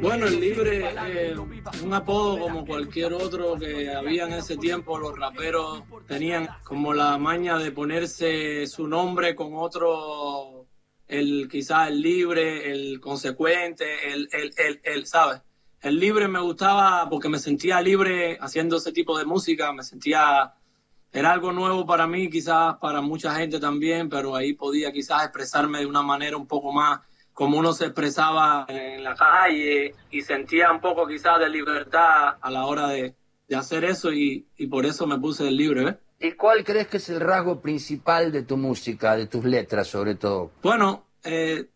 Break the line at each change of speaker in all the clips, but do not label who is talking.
Bueno, el libre es un apodo como cualquier otro que había en ese tiempo. Los raperos tenían como la maña de ponerse su nombre con otro, el quizás el libre, el consecuente, el, el, el, el, ¿sabes? El libre me gustaba porque me sentía libre haciendo ese tipo de música, me sentía, era algo nuevo para mí, quizás para mucha gente también, pero ahí podía quizás expresarme de una manera un poco más como uno se expresaba en la calle y sentía un poco quizás de libertad a la hora de, de hacer eso y, y, por eso me puse el libre. ¿eh?
¿Y cuál crees que es el rasgo principal de tu música, de tus letras sobre todo?
Bueno, eh,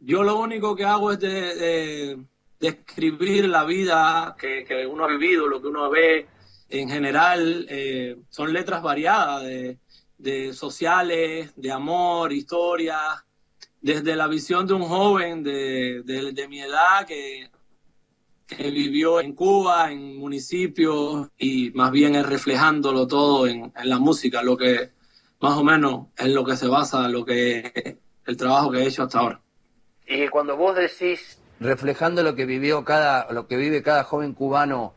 yo lo único que hago es de, de, de escribir la vida que, que, uno ha vivido, lo que uno ve en general. Eh, son letras variadas de, de sociales, de amor, historias desde la visión de un joven de, de, de mi edad que, que, vivió en Cuba, en municipios, y más bien es reflejándolo todo en, en, la música, lo que más o menos es lo que se basa, lo que el trabajo que he hecho hasta ahora.
Y cuando vos decís reflejando lo que vivió cada, lo que vive cada joven cubano,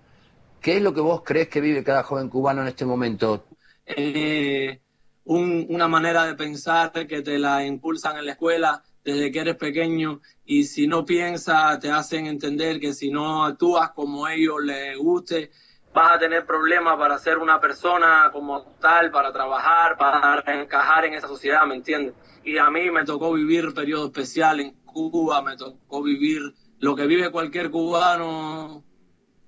¿qué es lo que vos crees que vive cada joven cubano en este momento?
Eh, un, una manera de pensar que te la impulsan en la escuela desde que eres pequeño y si no piensas te hacen entender que si no actúas como ellos les guste vas a tener problemas para ser una persona como tal, para trabajar, para encajar en esa sociedad, ¿me entiendes? Y a mí me tocó vivir periodo especial en Cuba, me tocó vivir lo que vive cualquier cubano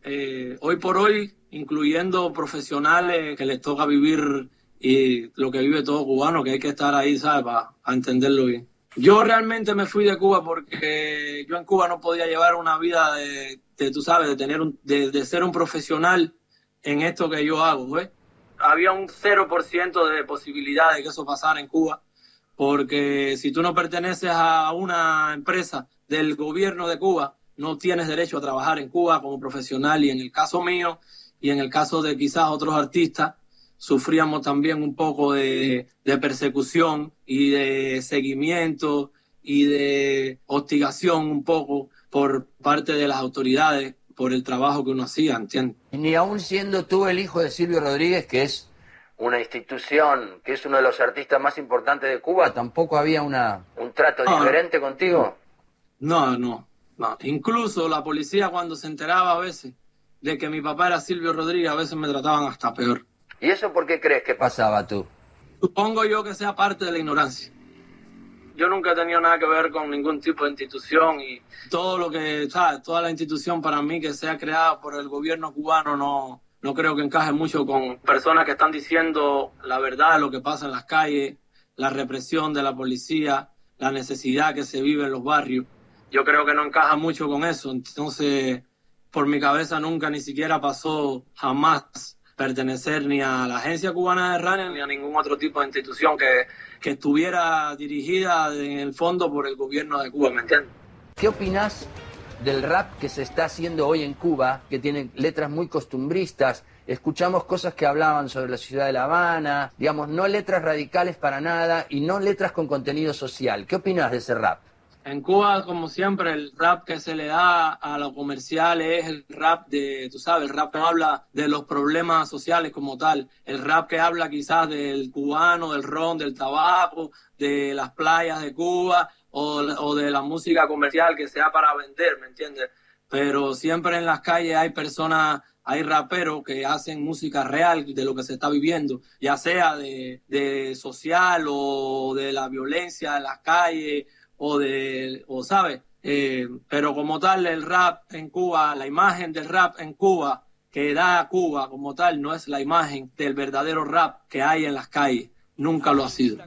eh, hoy por hoy, incluyendo profesionales que les toca vivir y lo que vive todo cubano, que hay que estar ahí, ¿sabes? Para entenderlo bien. Yo realmente me fui de Cuba porque yo en Cuba no podía llevar una vida de, de tú sabes, de tener un, de, de, ser un profesional en esto que yo hago, ¿ves? Había un 0% de posibilidad de que eso pasara en Cuba, porque si tú no perteneces a una empresa del gobierno de Cuba, no tienes derecho a trabajar en Cuba como profesional y en el caso mío y en el caso de quizás otros artistas, sufríamos también un poco de, de, persecución y de seguimiento y de hostigación un poco por parte de las autoridades por el trabajo que uno hacía, ¿entiendes?
Ni aún siendo tú el hijo de Silvio Rodríguez, que es una institución, que es uno de los artistas más importantes de Cuba, tampoco había una, un trato no, diferente contigo.
No, no, no. Incluso la policía cuando se enteraba a veces de que mi papá era Silvio Rodríguez, a veces me trataban hasta peor.
¿Y eso por qué crees que pasaba tú?
Supongo yo que sea parte de la ignorancia. Yo nunca he tenido nada que ver con ningún tipo de institución y todo lo que, ¿sabes? Toda la institución para mí que sea creada por el gobierno cubano no, no creo que encaje mucho con personas que están diciendo la verdad, lo que pasa en las calles, la represión de la policía, la necesidad que se vive en los barrios. Yo creo que no encaja mucho con eso. Entonces, por mi cabeza nunca ni siquiera pasó jamás pertenecer ni a la Agencia Cubana de Radio ni a ningún otro tipo de institución que, que estuviera dirigida en el fondo por el gobierno de Cuba, ¿me entiendes?
¿Qué opinas del rap que se está haciendo hoy en Cuba, que tiene letras muy costumbristas? Escuchamos cosas que hablaban sobre la ciudad de La Habana, digamos, no letras radicales para nada y no letras con contenido social. ¿Qué opinas de ese rap?
En Cuba, como siempre, el rap que se le da a lo comercial es el rap de, tú sabes, el rap que habla de los problemas sociales como tal, el rap que habla quizás del cubano, del ron, del tabaco, de las playas de Cuba o, o de la música comercial que sea para vender, ¿me entiendes? Pero siempre en las calles hay personas hay raperos que hacen música real de lo que se está viviendo, ya sea de, de social o de la violencia en las calles o de, o sabes, eh, pero como tal el rap en Cuba, la imagen del rap en Cuba que da Cuba como tal no es la imagen del verdadero rap que hay en las calles, nunca lo ha sido.